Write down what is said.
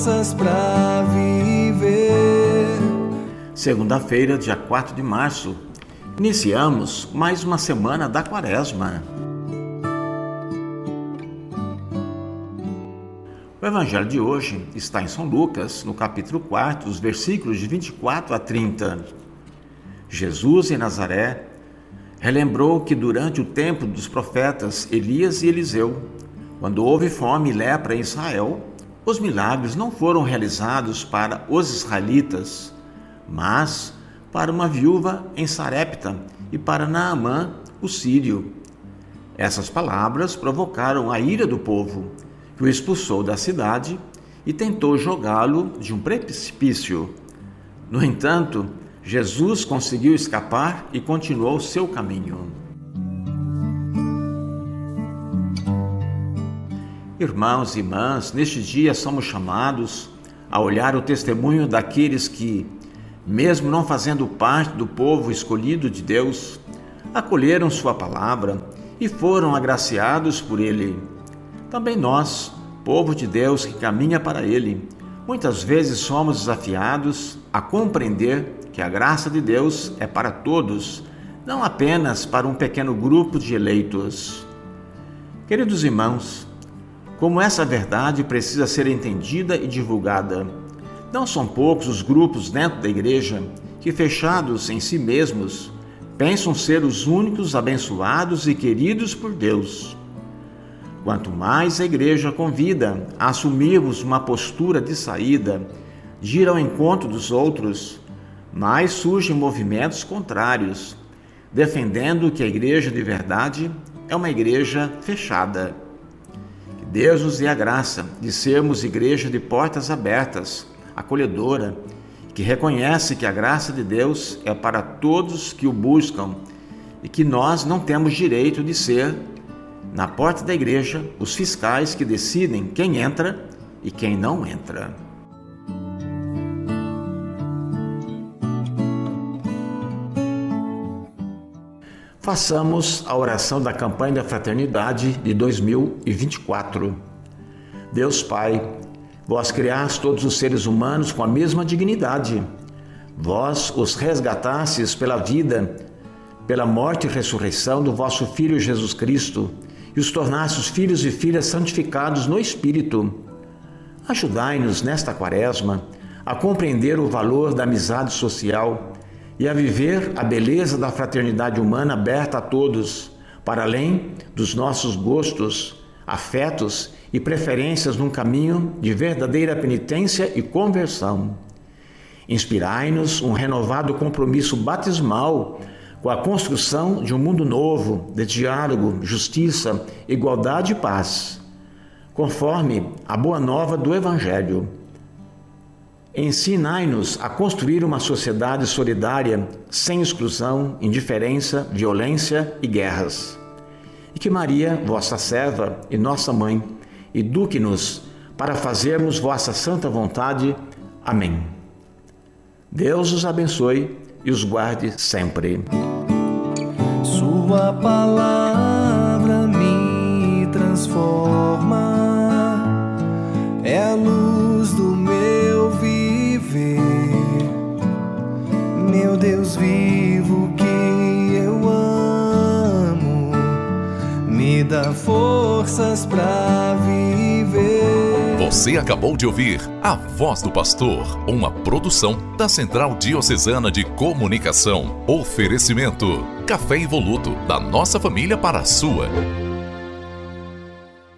Forças para viver. Segunda-feira, dia 4 de março, iniciamos mais uma semana da Quaresma. O evangelho de hoje está em São Lucas, no capítulo 4, os versículos de 24 a 30. Jesus em Nazaré relembrou que durante o tempo dos profetas Elias e Eliseu, quando houve fome e lepra em Israel, os milagres não foram realizados para os israelitas, mas para uma viúva em Sarepta e para Naamã, o sírio. Essas palavras provocaram a ira do povo que o expulsou da cidade e tentou jogá-lo de um precipício. No entanto, Jesus conseguiu escapar e continuou seu caminho. Irmãos e irmãs, neste dia somos chamados a olhar o testemunho daqueles que, mesmo não fazendo parte do povo escolhido de Deus, acolheram Sua palavra e foram agraciados por Ele. Também nós, povo de Deus que caminha para Ele, muitas vezes somos desafiados a compreender que a graça de Deus é para todos, não apenas para um pequeno grupo de eleitos. Queridos irmãos, como essa verdade precisa ser entendida e divulgada, não são poucos os grupos dentro da igreja que, fechados em si mesmos, pensam ser os únicos abençoados e queridos por Deus. Quanto mais a igreja convida a assumirmos uma postura de saída, de ir ao encontro dos outros, mais surgem movimentos contrários, defendendo que a igreja de verdade é uma igreja fechada. Deus nos dê a graça de sermos igreja de portas abertas, acolhedora, que reconhece que a graça de Deus é para todos que o buscam e que nós não temos direito de ser na porta da igreja, os fiscais que decidem quem entra e quem não entra. Façamos a oração da campanha da fraternidade de 2024. Deus Pai, vós criaste todos os seres humanos com a mesma dignidade. Vós os resgatastes pela vida, pela morte e ressurreição do vosso Filho Jesus Cristo e os tornastes filhos e filhas santificados no Espírito. Ajudai-nos nesta quaresma a compreender o valor da amizade social e a viver a beleza da fraternidade humana aberta a todos, para além dos nossos gostos, afetos e preferências num caminho de verdadeira penitência e conversão. Inspirai-nos um renovado compromisso batismal com a construção de um mundo novo, de diálogo, justiça, igualdade e paz, conforme a boa nova do Evangelho. Ensinai-nos a construir uma sociedade solidária, sem exclusão, indiferença, violência e guerras. E que Maria, vossa serva e nossa mãe, eduque-nos para fazermos vossa santa vontade. Amém. Deus os abençoe e os guarde sempre. Sua palavra me transforma, me dá forças para viver. Você acabou de ouvir A Voz do Pastor, uma produção da Central Diocesana de Comunicação. Oferecimento: Café Evoluto, da nossa família para a sua.